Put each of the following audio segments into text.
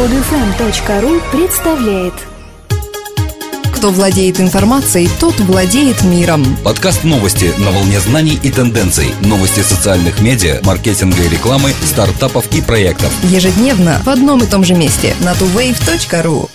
Подфм.ру представляет Кто владеет информацией, тот владеет миром. Подкаст новости на волне знаний и тенденций. Новости социальных медиа, маркетинга и рекламы, стартапов и проектов. Ежедневно в одном и том же месте на tuwave.ru.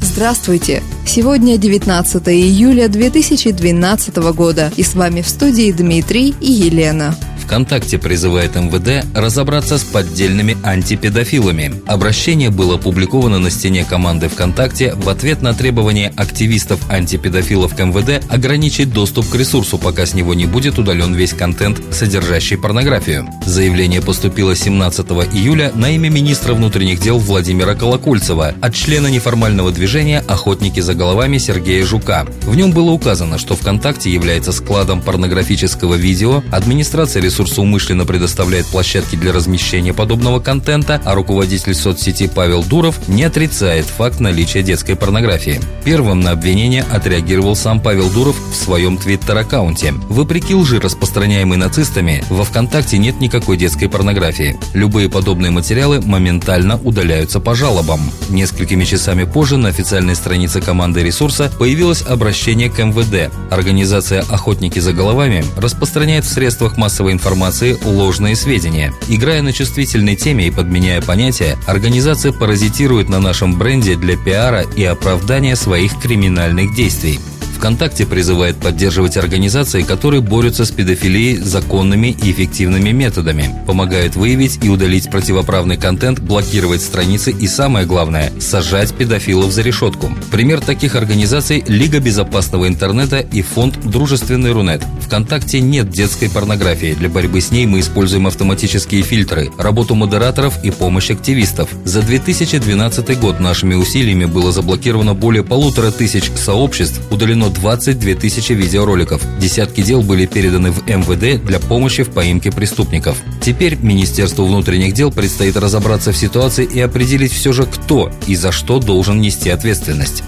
Здравствуйте! Сегодня 19 июля 2012 года и с вами в студии Дмитрий и Елена. ВКонтакте призывает МВД разобраться с поддельными антипедофилами. Обращение было опубликовано на стене команды ВКонтакте в ответ на требование активистов-антипедофилов к МВД ограничить доступ к ресурсу, пока с него не будет удален весь контент, содержащий порнографию. Заявление поступило 17 июля на имя министра внутренних дел Владимира Колокольцева от члена неформального движения «Охотники за головами» Сергея Жука. В нем было указано, что ВКонтакте является складом порнографического видео, администрация ресурса умышленно предоставляет площадки для размещения подобного контента, а руководитель соцсети Павел Дуров не отрицает факт наличия детской порнографии. Первым на обвинение отреагировал сам Павел Дуров в своем твиттер-аккаунте. Вопреки лжи, распространяемой нацистами, во ВКонтакте нет никакой детской порнографии. Любые подобные материалы моментально удаляются по жалобам. Несколькими часами позже на официальной странице команды ресурса появилось обращение к МВД. Организация «Охотники за головами» распространяет в средствах массовой информации информации ложные сведения. Играя на чувствительной теме и подменяя понятия, организация паразитирует на нашем бренде для пиара и оправдания своих криминальных действий. ВКонтакте призывает поддерживать организации, которые борются с педофилией законными и эффективными методами, помогают выявить и удалить противоправный контент, блокировать страницы и, самое главное, сажать педофилов за решетку. Пример таких организаций – Лига безопасного интернета и фонд «Дружественный Рунет». ВКонтакте нет детской порнографии. Для борьбы с ней мы используем автоматические фильтры, работу модераторов и помощь активистов. За 2012 год нашими усилиями было заблокировано более полутора тысяч сообществ, удалено 22 тысячи видеороликов. Десятки дел были переданы в МВД для помощи в поимке преступников. Теперь Министерству внутренних дел предстоит разобраться в ситуации и определить все же, кто и за что должен нести ответственность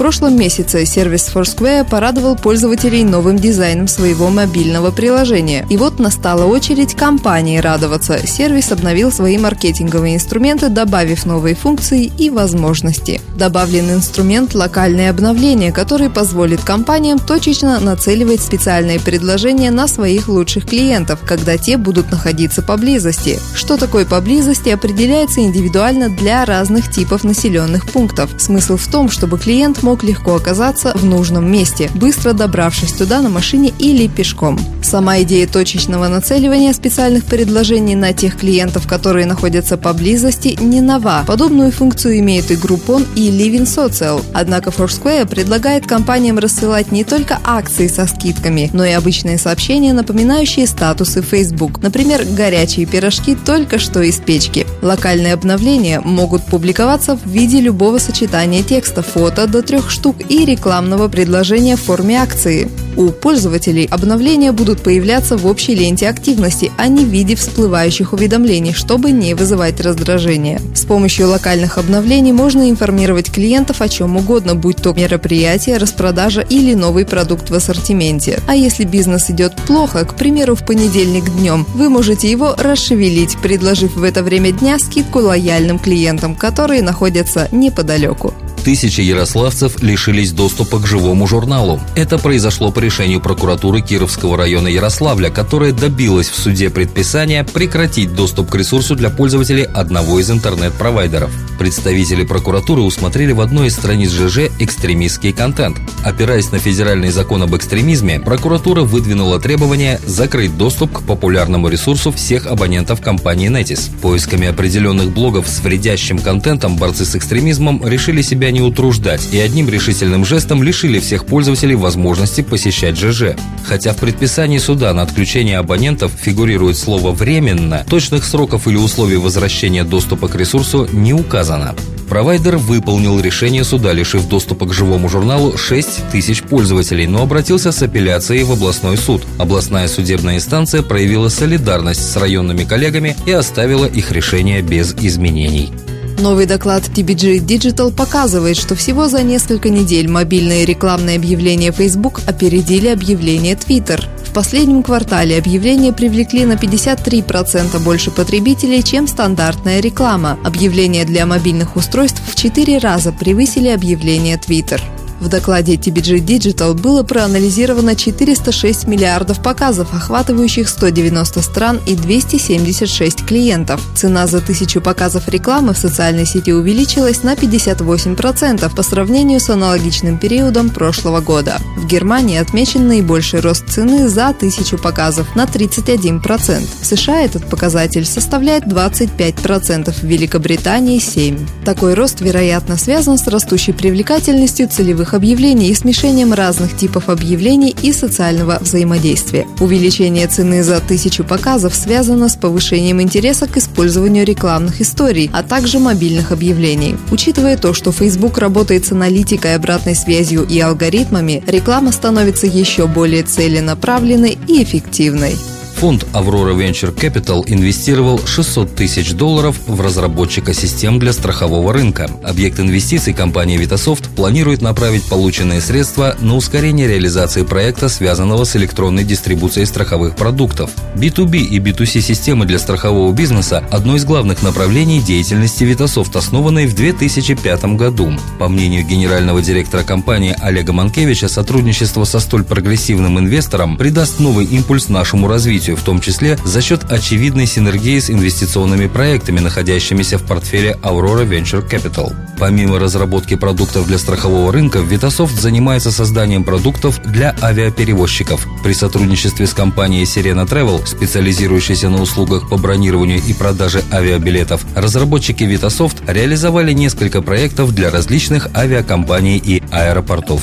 прошлом месяце сервис Foursquare порадовал пользователей новым дизайном своего мобильного приложения. И вот настала очередь компании радоваться. Сервис обновил свои маркетинговые инструменты, добавив новые функции и возможности. Добавлен инструмент «Локальное обновление», который позволит компаниям точечно нацеливать специальные предложения на своих лучших клиентов, когда те будут находиться поблизости. Что такое поблизости, определяется индивидуально для разных типов населенных пунктов. Смысл в том, чтобы клиент мог мог легко оказаться в нужном месте, быстро добравшись туда на машине или пешком. Сама идея точечного нацеливания специальных предложений на тех клиентов, которые находятся поблизости, не нова. Подобную функцию имеют и Groupon, и Living Social. Однако Foursquare предлагает компаниям рассылать не только акции со скидками, но и обычные сообщения, напоминающие статусы Facebook. Например, горячие пирожки только что из печки. Локальные обновления могут публиковаться в виде любого сочетания текста, фото до трех штук и рекламного предложения в форме акции. У пользователей обновления будут появляться в общей ленте активности, а не в виде всплывающих уведомлений, чтобы не вызывать раздражения. С помощью локальных обновлений можно информировать клиентов о чем угодно, будь то мероприятие, распродажа или новый продукт в ассортименте. А если бизнес идет плохо, к примеру, в понедельник днем, вы можете его расшевелить, предложив в это время дня скидку лояльным клиентам, которые находятся неподалеку. Тысячи ярославцев лишились доступа к живому журналу. Это произошло по решению прокуратуры Кировского района Ярославля, которая добилась в суде предписания прекратить доступ к ресурсу для пользователей одного из интернет-провайдеров. Представители прокуратуры усмотрели в одной из страниц ЖЖ экстремистский контент. Опираясь на федеральный закон об экстремизме, прокуратура выдвинула требование закрыть доступ к популярному ресурсу всех абонентов компании Netis. Поисками определенных блогов с вредящим контентом борцы с экстремизмом решили себя не утруждать и одним решительным жестом лишили всех пользователей возможности посещать ЖЖ. Хотя в предписании суда на отключение абонентов фигурирует слово «временно», точных сроков или условий возвращения доступа к ресурсу не указано. Провайдер выполнил решение суда, лишив доступа к живому журналу 6 тысяч пользователей, но обратился с апелляцией в областной суд. Областная судебная инстанция проявила солидарность с районными коллегами и оставила их решение без изменений. Новый доклад TBG Digital показывает, что всего за несколько недель мобильные рекламные объявления Facebook опередили объявления Twitter. В последнем квартале объявления привлекли на 53% больше потребителей, чем стандартная реклама. Объявления для мобильных устройств в 4 раза превысили объявления Twitter. В докладе TBG Digital было проанализировано 406 миллиардов показов, охватывающих 190 стран и 276 клиентов. Цена за тысячу показов рекламы в социальной сети увеличилась на 58% по сравнению с аналогичным периодом прошлого года. В Германии отмечен наибольший рост цены за тысячу показов на 31%. В США этот показатель составляет 25%, в Великобритании – 7%. Такой рост, вероятно, связан с растущей привлекательностью целевых рекламных объявлений и смешением разных типов объявлений и социального взаимодействия. Увеличение цены за тысячу показов связано с повышением интереса к использованию рекламных историй, а также мобильных объявлений. Учитывая то, что Facebook работает с аналитикой, обратной связью и алгоритмами, реклама становится еще более целенаправленной и эффективной. Фонд Aurora Venture Capital инвестировал 600 тысяч долларов в разработчика систем для страхового рынка. Объект инвестиций компания Vitasoft планирует направить полученные средства на ускорение реализации проекта, связанного с электронной дистрибуцией страховых продуктов. B2B и B2C системы для страхового бизнеса – одно из главных направлений деятельности Vitasoft, основанной в 2005 году. По мнению генерального директора компании Олега Манкевича, сотрудничество со столь прогрессивным инвестором придаст новый импульс нашему развитию развитию, в том числе за счет очевидной синергии с инвестиционными проектами, находящимися в портфеле Aurora Venture Capital. Помимо разработки продуктов для страхового рынка, Vitasoft занимается созданием продуктов для авиаперевозчиков. При сотрудничестве с компанией Serena Travel, специализирующейся на услугах по бронированию и продаже авиабилетов, разработчики Vitasoft реализовали несколько проектов для различных авиакомпаний и аэропортов.